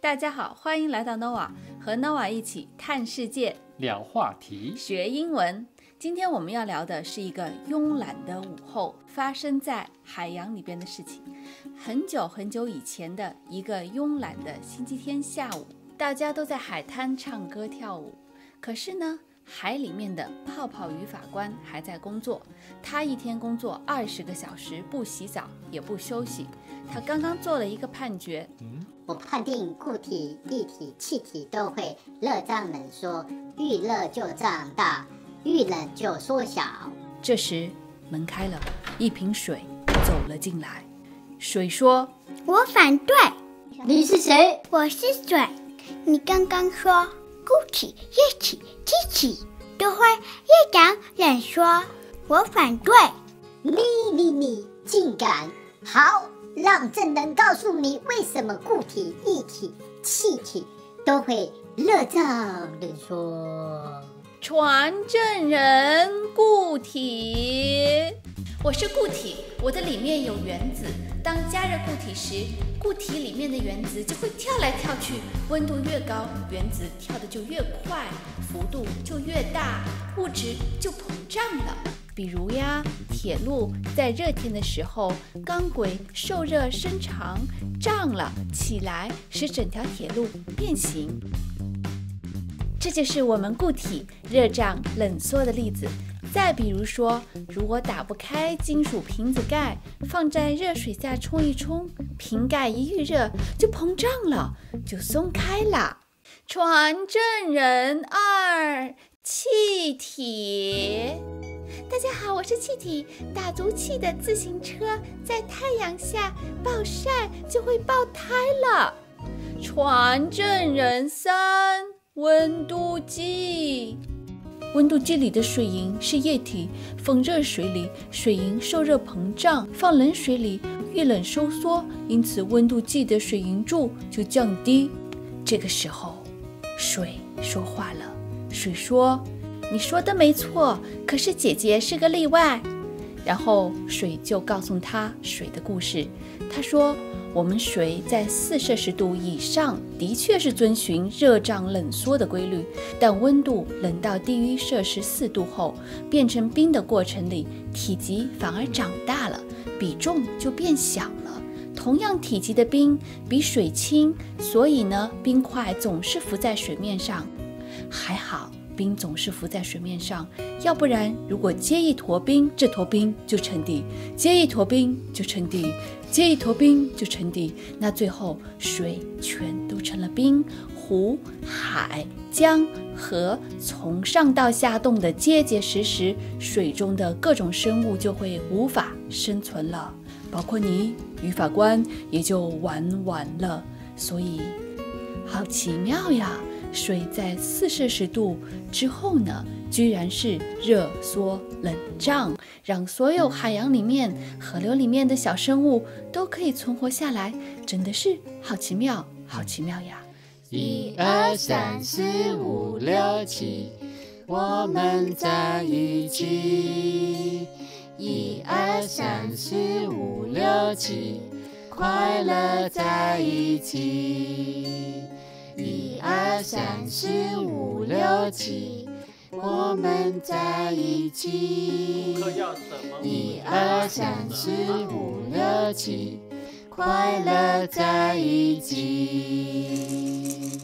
大家好，欢迎来到 Nova，和 Nova 一起看世界、聊话题。学英文。今天我们要聊的是一个慵懒的午后发生在海洋里边的事情。很久很久以前的一个慵懒的星期天下午，大家都在海滩唱歌跳舞。可是呢，海里面的泡泡鱼法官还在工作。他一天工作二十个小时，不洗澡也不休息。他刚刚做了一个判决，我判定固体、液体、气体都会热胀冷缩，遇热就胀大，遇冷就缩小。这时门开了，一瓶水走了进来。水说我反对，你是谁？我是水。你刚刚说固体、液体、气体都会越长冷缩，我反对。你你你竟敢！好，让证人告诉你为什么固体、液体、气体都会热胀冷缩。传证人固体，我是固体，我的里面有原子。当加热固体时，固体里面的原子就会跳来跳去，温度越高，原子跳得就越快，幅度就越大，物质就膨胀了。比如呀，铁路在热天的时候，钢轨受热伸长，胀了起来，使整条铁路变形。这就是我们固体热胀冷缩的例子。再比如说，如果打不开金属瓶子盖，放在热水下冲一冲，瓶盖一遇热就膨胀了，就松开了。传证人二：气体。大家好，我是气体。打足气的自行车在太阳下暴晒就会爆胎了。传证人三：温度计。温度计里的水银是液体，放热水里，水银受热膨胀；放冷水里，遇冷收缩，因此温度计的水银柱就降低。这个时候，水说话了。水说：“你说的没错，可是姐姐是个例外。”然后水就告诉他水的故事。他说。我们水在四摄氏度以上，的确是遵循热胀冷缩的规律，但温度冷到低于摄氏四度后，变成冰的过程里，体积反而长大了，比重就变小了。同样体积的冰比水轻，所以呢，冰块总是浮在水面上。还好。冰总是浮在水面上，要不然，如果接一坨冰，这坨冰就沉底；接一坨冰就沉底；接一坨冰就沉底。那最后水全都成了冰，湖、海、江、河从上到下冻得结结实实，水中的各种生物就会无法生存了，包括你，语法官也就玩完了。所以，好奇妙呀！水在四摄氏度之后呢，居然是热缩冷胀，让所有海洋里面、河流里面的小生物都可以存活下来，真的是好奇妙，好奇妙呀！一二三四五六七，我们在一起。一二三四五六七，快乐在一起。一二三四五六七，我们在一起。一二三四五六七，快乐在一起。